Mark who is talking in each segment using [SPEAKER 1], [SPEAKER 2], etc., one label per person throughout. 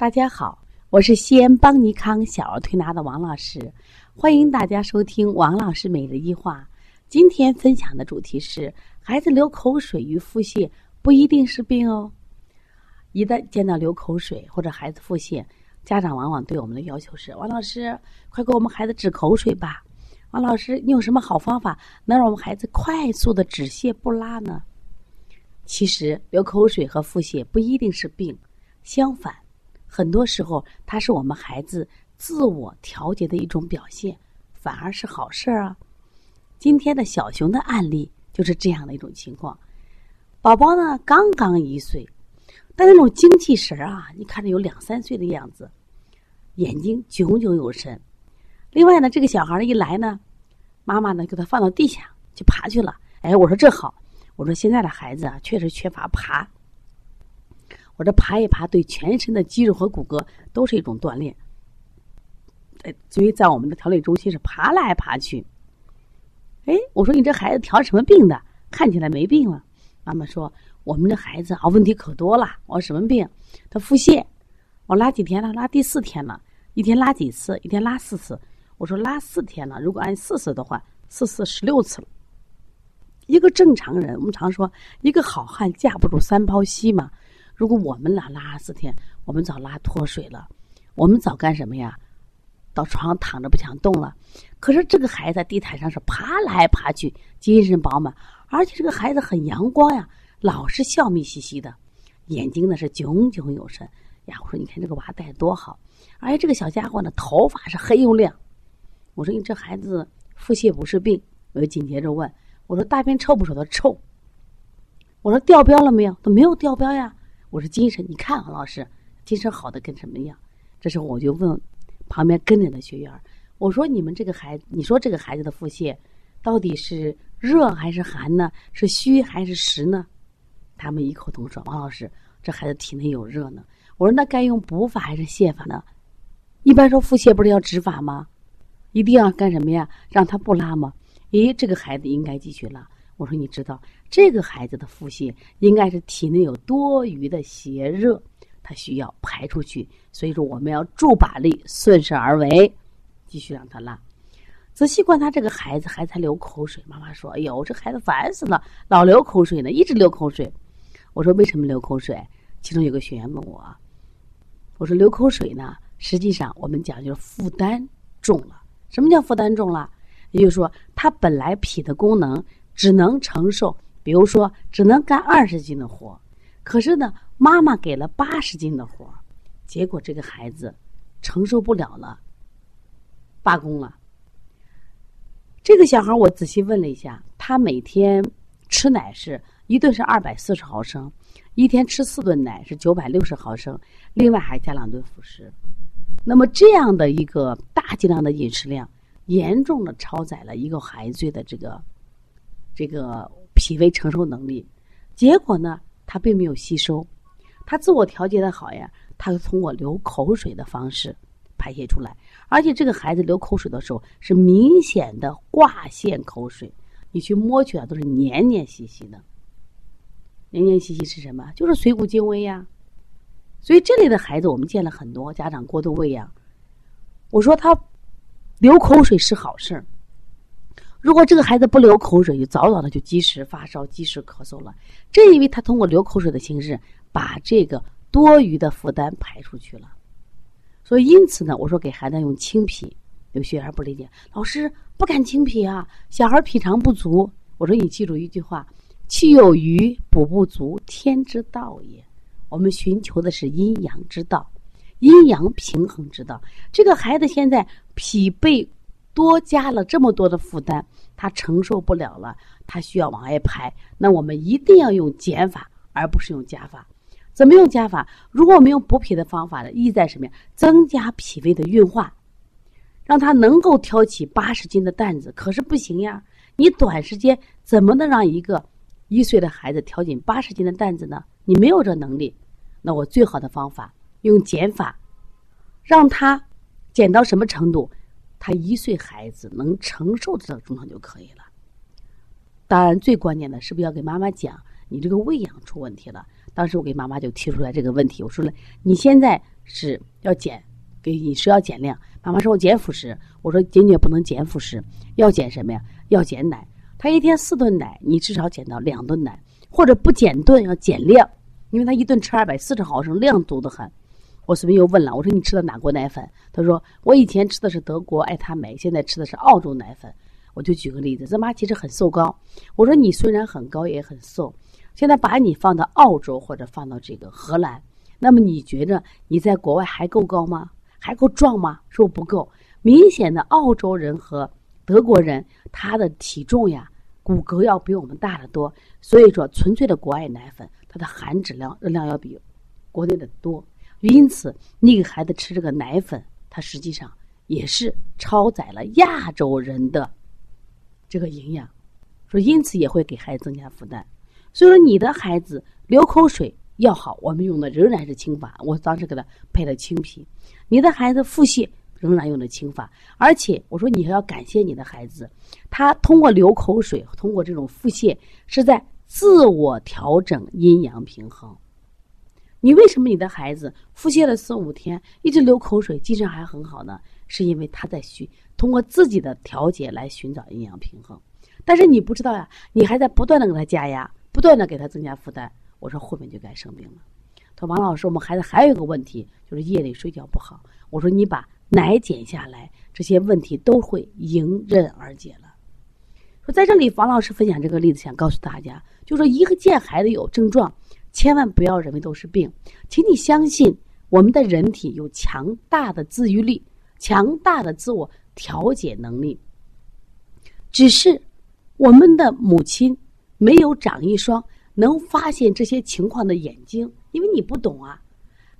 [SPEAKER 1] 大家好，我是西安邦尼康小儿推拿的王老师，欢迎大家收听王老师每日一话。今天分享的主题是：孩子流口水与腹泻不一定是病哦。一旦见到流口水或者孩子腹泻，家长往往对我们的要求是：王老师，快给我们孩子止口水吧。王老师，你有什么好方法能让我们孩子快速的止泻不拉呢？其实流口水和腹泻不一定是病，相反，很多时候它是我们孩子自我调节的一种表现，反而是好事儿啊。今天的小熊的案例就是这样的一种情况，宝宝呢刚刚一岁，但那种精气神儿啊，你看着有两三岁的样子，眼睛炯炯有神。另外呢，这个小孩一来呢，妈妈呢给他放到地下就爬去了。哎，我说这好，我说现在的孩子啊，确实缺乏爬。我这爬一爬，对全身的肌肉和骨骼都是一种锻炼。哎，所以在我们的调理中心是爬来爬去。哎，我说你这孩子调什么病的？看起来没病了。妈妈说我们这孩子啊，问题可多了。我说什么病？他腹泻。我拉几天了？拉第四天了。一天拉几次？一天拉四次。我说拉四天了，如果按四次的话，四次十六次了。一个正常人，我们常说一个好汉架不住三泡稀嘛。如果我们俩拉四天，我们早拉脱水了，我们早干什么呀？到床上躺着不想动了。可是这个孩子在地毯上是爬来爬去，精神饱满，而且这个孩子很阳光呀，老是笑眯嘻嘻的，眼睛呢是炯炯有神呀。我说你看这个娃带多好，而且这个小家伙呢头发是黑又亮。我说你这孩子腹泻不是病，我就紧接着问我说大便臭不臭？他臭。我说掉标了没有？他没有掉标呀。我说精神，你看王老师精神好的跟什么一样？这时候我就问旁边跟着的学员我说你们这个孩子，你说这个孩子的腹泻到底是热还是寒呢？是虚还是实呢？他们异口同声：王老师，这孩子体内有热呢。我说那该用补法还是泻法呢？一般说腹泻不是要止法吗？一定要干什么呀？让他不拉吗？咦，这个孩子应该继续拉。我说你知道，这个孩子的腹泻应该是体内有多余的邪热，他需要排出去。所以说我们要助把力，顺势而为，继续让他拉。仔细观察这个孩子，还在流口水。妈妈说：“哎呦，这孩子烦死了，老流口水呢，一直流口水。”我说：“为什么流口水？”其中有个学员问我：“我说流口水呢，实际上我们讲就是负担重了。”什么叫负担重了？也就是说，他本来脾的功能只能承受，比如说只能干二十斤的活，可是呢，妈妈给了八十斤的活，结果这个孩子承受不了了，罢工了。这个小孩我仔细问了一下，他每天吃奶是一顿是二百四十毫升，一天吃四顿奶是九百六十毫升，另外还加两顿辅食。那么这样的一个大剂量的饮食量，严重的超载了一个孩子的这个这个脾胃承受能力，结果呢，他并没有吸收，他自我调节的好呀，他通过流口水的方式排泄出来，而且这个孩子流口水的时候是明显的挂线口水，你去摸去啊，都是黏黏兮兮的，黏黏兮兮是什么？就是水谷精微呀。所以这类的孩子，我们见了很多家长过度喂养。我说他流口水是好事儿。如果这个孩子不流口水，就早早的就积食发烧、积食咳嗽了。正因为他通过流口水的形式，把这个多余的负担排出去了。所以因此呢，我说给孩子用清脾。有学员不理解，老师不敢清脾啊，小孩脾肠不足。我说你记住一句话：气有余，补不足，天之道也。我们寻求的是阴阳之道，阴阳平衡之道。这个孩子现在脾被多加了这么多的负担，他承受不了了，他需要往外排。那我们一定要用减法，而不是用加法。怎么用加法？如果我们用补脾的方法呢？意在什么呀？增加脾胃的运化，让他能够挑起八十斤的担子。可是不行呀，你短时间怎么能让一个一岁的孩子挑起八十斤的担子呢？你没有这能力。那我最好的方法用减法，让他减到什么程度，他一岁孩子能承受的这个重量就可以了。当然，最关键的是不是要给妈妈讲，你这个喂养出问题了？当时我给妈妈就提出来这个问题，我说了，你现在是要减，给饮食要减量。妈妈说我减辅食，我说坚决不能减辅食，要减什么呀？要减奶。他一天四顿奶，你至少减到两顿奶，或者不减顿要减量，因为他一顿吃二百四十毫升，量多得很。我随便又问了，我说你吃的哪国奶粉？他说我以前吃的是德国爱他美，现在吃的是澳洲奶粉。我就举个例子，这妈其实很瘦高。我说你虽然很高也很瘦，现在把你放到澳洲或者放到这个荷兰，那么你觉着你在国外还够高吗？还够壮吗？说不够。明显的，澳洲人和德国人他的体重呀。骨骼要比我们大得多，所以说纯粹的国外奶粉，它的含脂量热量要比国内的多，因此你给孩子吃这个奶粉，它实际上也是超载了亚洲人的这个营养，说因此也会给孩子增加负担。所以说你的孩子流口水要好，我们用的仍然是清法，我当时给他配了清皮。你的孩子腹泻。仍然用的清法，而且我说你还要感谢你的孩子，他通过流口水，通过这种腹泻，是在自我调整阴阳平衡。你为什么你的孩子腹泻了四五天，一直流口水，精神还很好呢？是因为他在寻通过自己的调节来寻找阴阳平衡。但是你不知道呀，你还在不断的给他加压，不断的给他增加负担。我说后面就该生病了。他说王老师，我们孩子还有一个问题，就是夜里睡觉不好。我说你把。奶减下来，这些问题都会迎刃而解了。说在这里，王老师分享这个例子，想告诉大家，就说一个见孩子有症状，千万不要认为都是病，请你相信我们的人体有强大的自愈力，强大的自我调节能力。只是我们的母亲没有长一双能发现这些情况的眼睛，因为你不懂啊。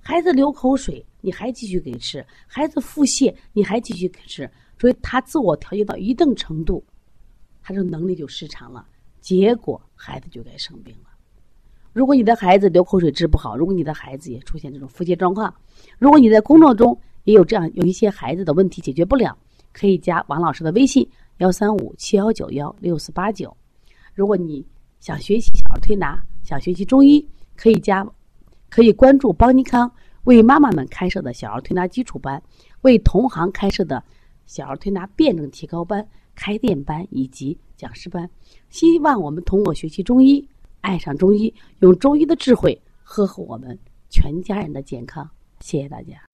[SPEAKER 1] 孩子流口水，你还继续给吃；孩子腹泻，你还继续给吃。所以他自我调节到一定程度，他这能力就失常了，结果孩子就该生病了。如果你的孩子流口水治不好，如果你的孩子也出现这种腹泻状况，如果你在工作中也有这样有一些孩子的问题解决不了，可以加王老师的微信幺三五七幺九幺六四八九。如果你想学习小儿推拿，想学习中医，可以加。可以关注邦尼康为妈妈们开设的小儿推拿基础班，为同行开设的小儿推拿辩证提高班、开店班以及讲师班。希望我们通过学习中医，爱上中医，用中医的智慧呵护我们全家人的健康。谢谢大家。